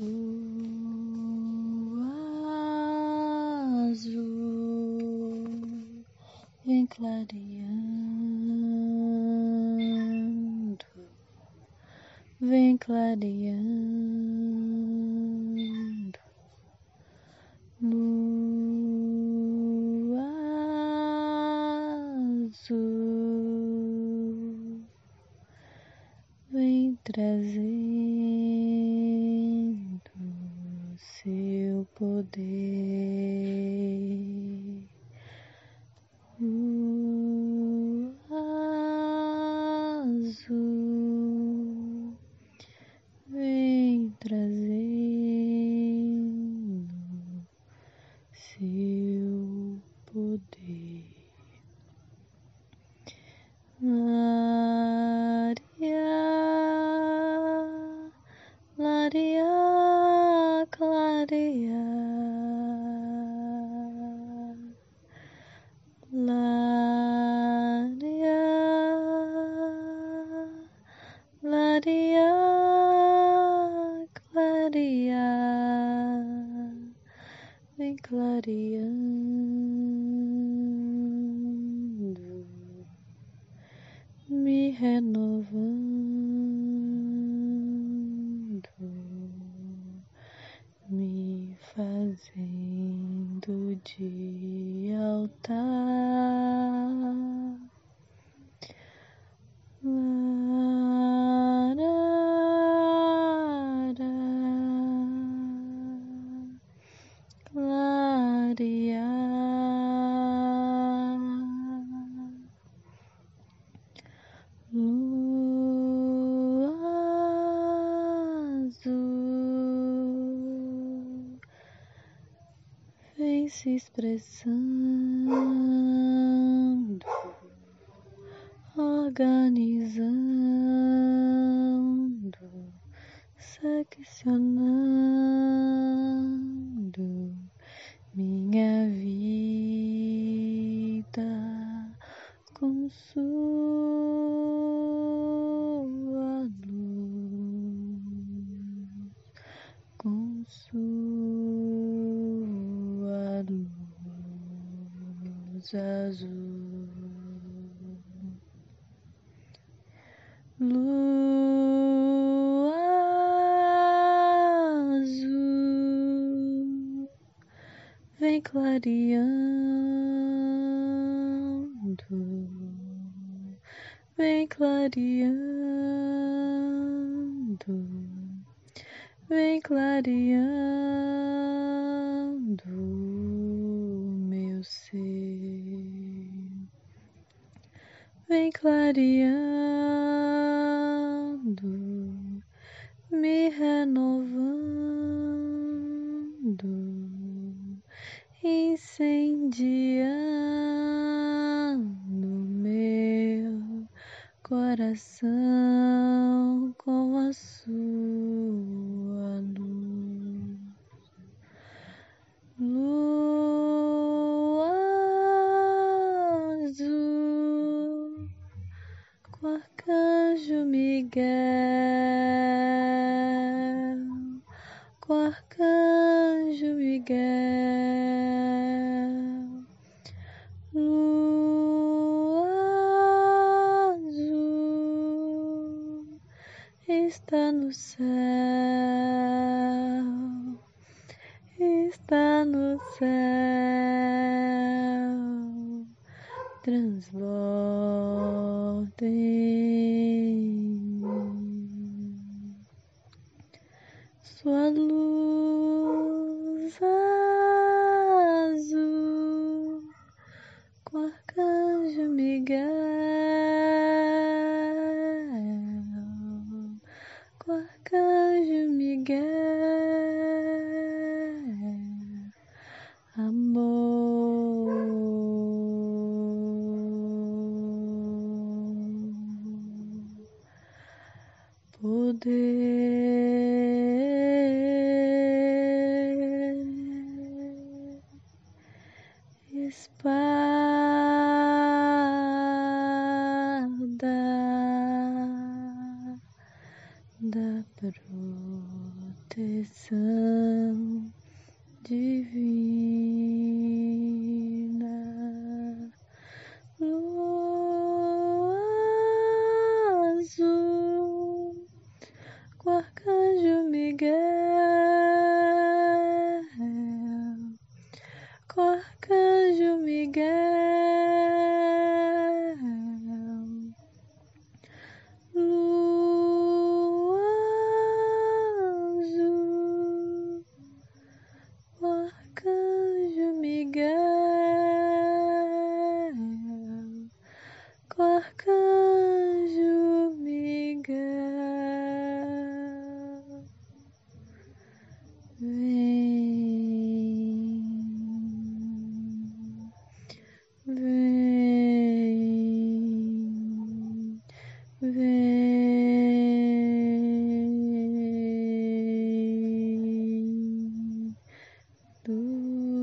Lua azul vem clareando, vem clareando. Lua azul vem trazer poder. O azul vem trazendo seu poder. Clareando, me renovando, me fazendo de altar. Se expressando, organizando, seccionando sua luz, com sua azul. Lua azul. Vem clareando, vem clareando, vem clareando meu ser, vem clareando, me renovando, incendiando coração com a sua luz. luz Arcanjo Miguel, com Arcanjo Miguel, está no céu, está no céu, transbordem. sua luz lugar, amor. Poder, espada da cruz. तू